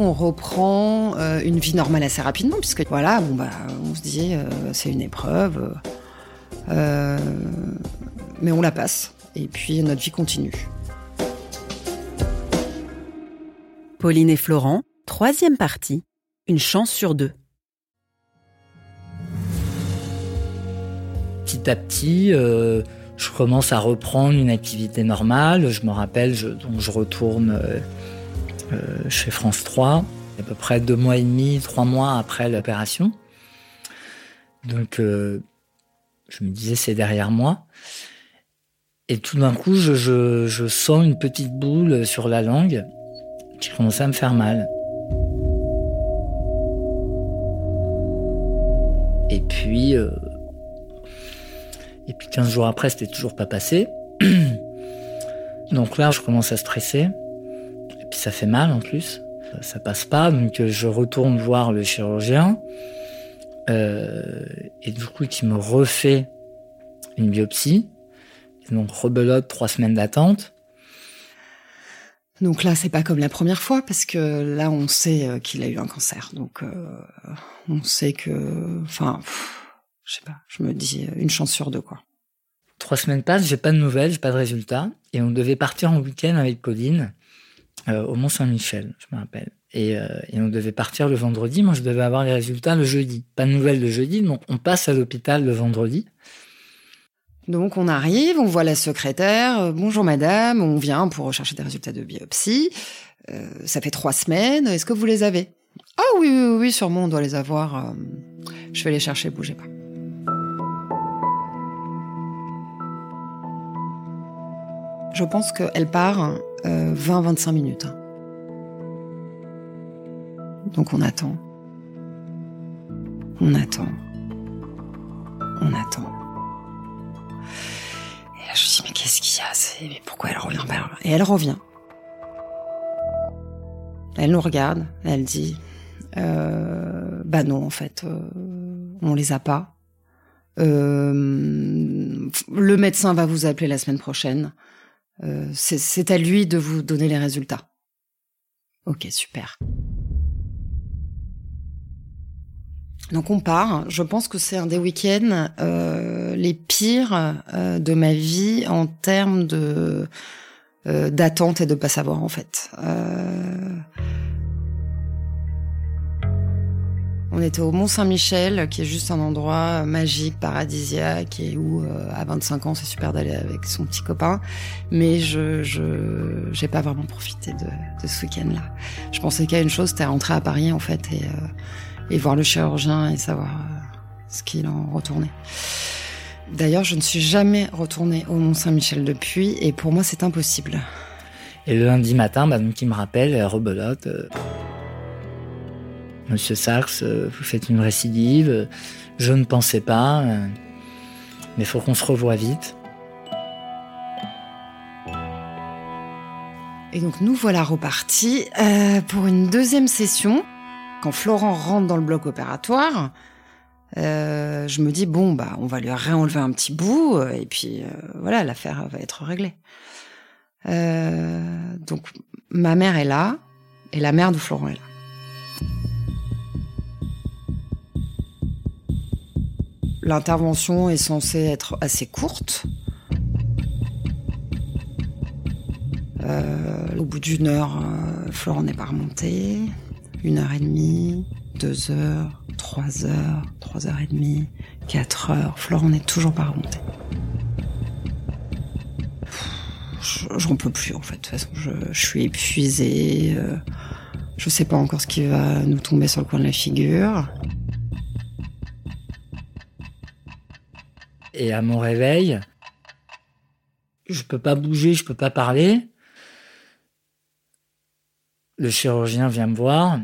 On reprend euh, une vie normale assez rapidement, puisque voilà, bon bah, on se dit, euh, c'est une épreuve, euh, mais on la passe, et puis notre vie continue. Pauline et Florent, troisième partie, une chance sur deux. Petit à petit, euh, je commence à reprendre une activité normale. Je me rappelle, je, donc je retourne chez France 3, à peu près deux mois et demi, trois mois après l'opération. Donc, euh, je me disais, c'est derrière moi. Et tout d'un coup, je sens une petite boule sur la langue qui commence à me faire mal. Et puis, euh, et puis 15 jours après, c'était toujours pas passé. Donc là, je commence à stresser. Puis ça fait mal en plus. Ça passe pas, donc euh, je retourne voir le chirurgien. Euh, et du coup, qui me refait une biopsie. Et donc rebelote trois semaines d'attente. Donc là, c'est pas comme la première fois, parce que là, on sait euh, qu'il a eu un cancer. Donc, euh, on sait que. Enfin, je sais pas, je me dis une chance sur deux, quoi. Trois semaines passent, j'ai pas de nouvelles, j'ai pas de résultats. Et on devait partir en week-end avec Pauline euh, au Mont-Saint-Michel, je me rappelle. Et, euh, et on devait partir le vendredi. Moi, je devais avoir les résultats le jeudi. Pas de nouvelles le jeudi, donc on passe à l'hôpital le vendredi. Donc, on arrive, on voit la secrétaire. euh, Bonjour madame, on vient pour rechercher des résultats de biopsie. Ça fait trois semaines, est-ce que vous les avez? Ah oui, oui, oui, sûrement, on doit les avoir. je vais les chercher, bougez pas. Je pense qu'elle part euh, 20-25 minutes. hein. Donc on attend. On attend. On attend. Et là, je me dis, mais qu'est-ce qu'il y a? Mais Pourquoi elle revient? Pas Et elle revient. Elle nous regarde, elle dit, euh, bah non, en fait, euh, on les a pas. Euh, le médecin va vous appeler la semaine prochaine. Euh, c'est- à lui de vous donner les résultats. Ok, super. Donc on part. Je pense que c'est un des week-ends euh, les pires euh, de ma vie en termes euh, d'attente et de pas savoir en fait. On était au Mont Saint-Michel, qui est juste un endroit magique, paradisiaque, et où euh, à 25 ans c'est super d'aller avec son petit copain. Mais je je j'ai pas vraiment profité de, ce week-end-là. Je pensais qu'à une chose, c'était rentrer à Paris en fait et euh, voir le chirurgien et savoir euh, ce qu'il en retournait. D'ailleurs, je ne suis jamais retournée au Mont Saint-Michel depuis, et pour moi, c'est impossible. Et le lundi matin, bah, donc, il me rappelle, rebelote. Monsieur Sachs, euh, vous faites une récidive. Je ne pensais pas, euh, mais faut qu'on se revoie vite. Et donc, nous voilà repartis euh, pour une deuxième session. Quand Florent rentre dans le bloc opératoire, je me dis bon bah on va lui réenlever un petit bout et puis voilà l'affaire va être réglée. Donc ma mère est là et la mère de Florent est là. L'intervention est censée être assez courte. Euh, au bout d'une heure, euh, Florent n'est pas remonté. Une heure et demie, deux heures, trois heures, trois heures et demie, quatre heures. Florent n'est toujours pas remonté. Je- J'en peux plus en fait. De toute façon, je, suis épuisée. euh, je sais pas encore ce qui va nous tomber sur le coin de la figure. Et à mon réveil, je peux pas bouger, je peux pas parler. Le chirurgien vient me voir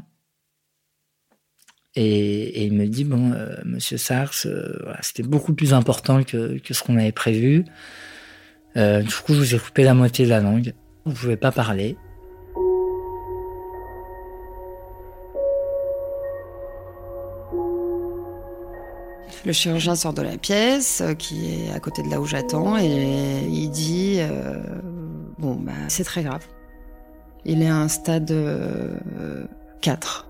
et, il me dit bon, euh, Monsieur Sars, euh, c'était beaucoup plus important que, ce qu'on avait prévu. Euh, du coup, je vous ai coupé la moitié de la langue. Vous pouvez pas parler. Le chirurgien sort de la pièce, euh, qui est à côté de là où j'attends, et il dit euh, Bon, bah, c'est très grave. Il est à un stade euh, 4.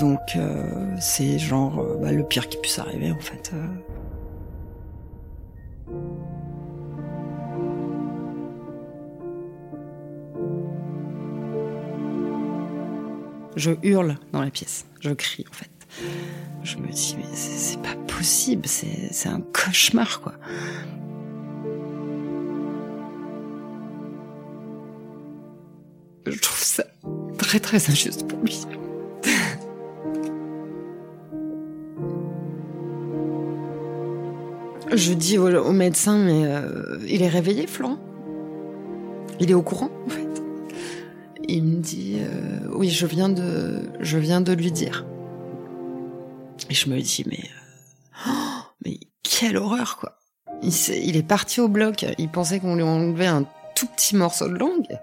Donc euh, c'est genre bah, le pire qui puisse arriver en fait. Je hurle dans la pièce, je crie en fait. Je me dis mais c'est pas possible, c'est un cauchemar quoi. Je trouve ça très très injuste pour lui. Je dis au, au médecin, mais euh, il est réveillé, Florent? Il est au courant, en fait? Il me dit, euh, oui, je viens de, je viens de lui dire. Et je me dis, mais, oh, mais quelle horreur, quoi. Il, est parti au bloc. Il pensait qu'on lui enlevait un tout petit morceau de langue.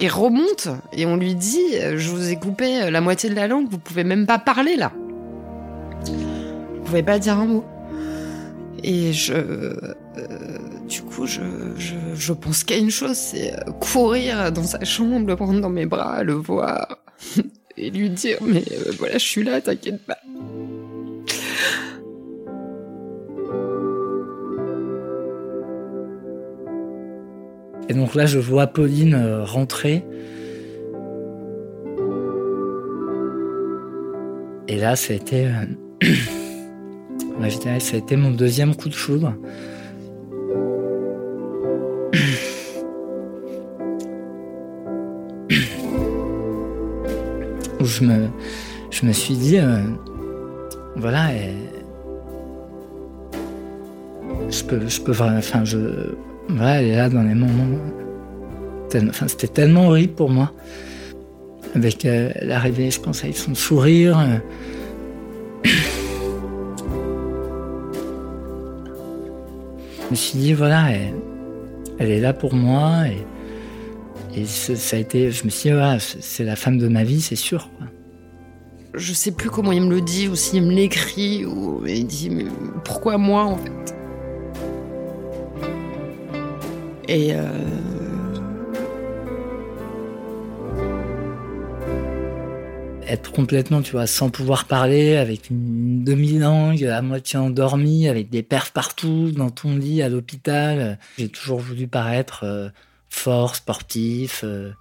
Il remonte et on lui dit, je vous ai coupé la moitié de la langue. Vous pouvez même pas parler là. Vous pouvez pas dire un mot. Et je, du coup, je, je, pense qu'à une chose, c'est euh, courir dans sa chambre, le prendre dans mes bras, le voir et lui dire, mais euh, voilà, je suis là, t'inquiète pas. Et donc là, je vois Pauline euh, rentrer. Et là, ça a été, euh, ça a été mon deuxième coup de foudre. Je me, je me suis dit, euh, voilà, je peux, je peux, enfin, je, voilà, elle est là dans les moments. Enfin, c'était tellement horrible pour moi. Avec euh, l'arrivée, je pense, avec son sourire. euh. Je me suis dit, voilà, elle, elle est là pour moi. Et, et ça a été, je me suis dit, c'est c'est la femme de ma vie, c'est sûr. quoi. Je sais plus comment il me le dit ou s'il me l'écrit ou il dit mais pourquoi moi en fait? Et euh, être complètement, tu vois, sans pouvoir parler, avec une demi-langue, à moitié endormie, avec des perfs partout, dans ton lit, à l'hôpital. J'ai toujours voulu paraître euh, fort, sportif. euh.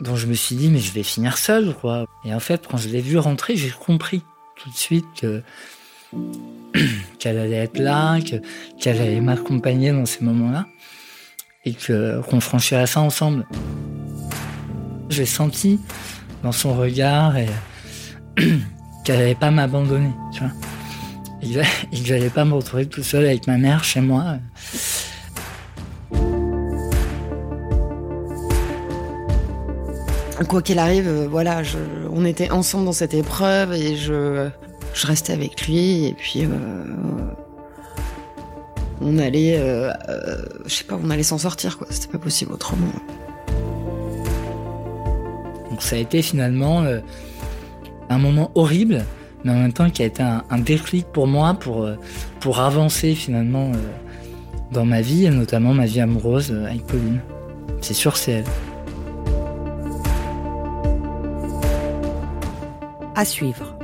donc je me suis dit, mais je vais finir seul, quoi. Et en fait, quand je l'ai vu rentrer, j'ai compris tout de suite que qu'elle allait être là, que qu'elle allait m'accompagner dans ces moments-là, et que qu'on franchirait ça ensemble. J'ai senti dans son regard qu'elle allait pas m'abandonner, tu vois. Et que- pas me retrouver tout seul avec ma mère chez moi. Quoi qu'il arrive, euh, voilà, on était ensemble dans cette épreuve et je, restais avec lui et puis euh, on allait, euh, euh, je sais pas, on allait s'en sortir quoi. C'était pas possible autrement. Donc ça a été finalement euh, un moment horrible, mais en même temps qui a été un, déclic pour moi pour, pour avancer finalement dans ma vie, et notamment ma vie amoureuse avec Pauline. C'est sûr, c'est elle. À suivre.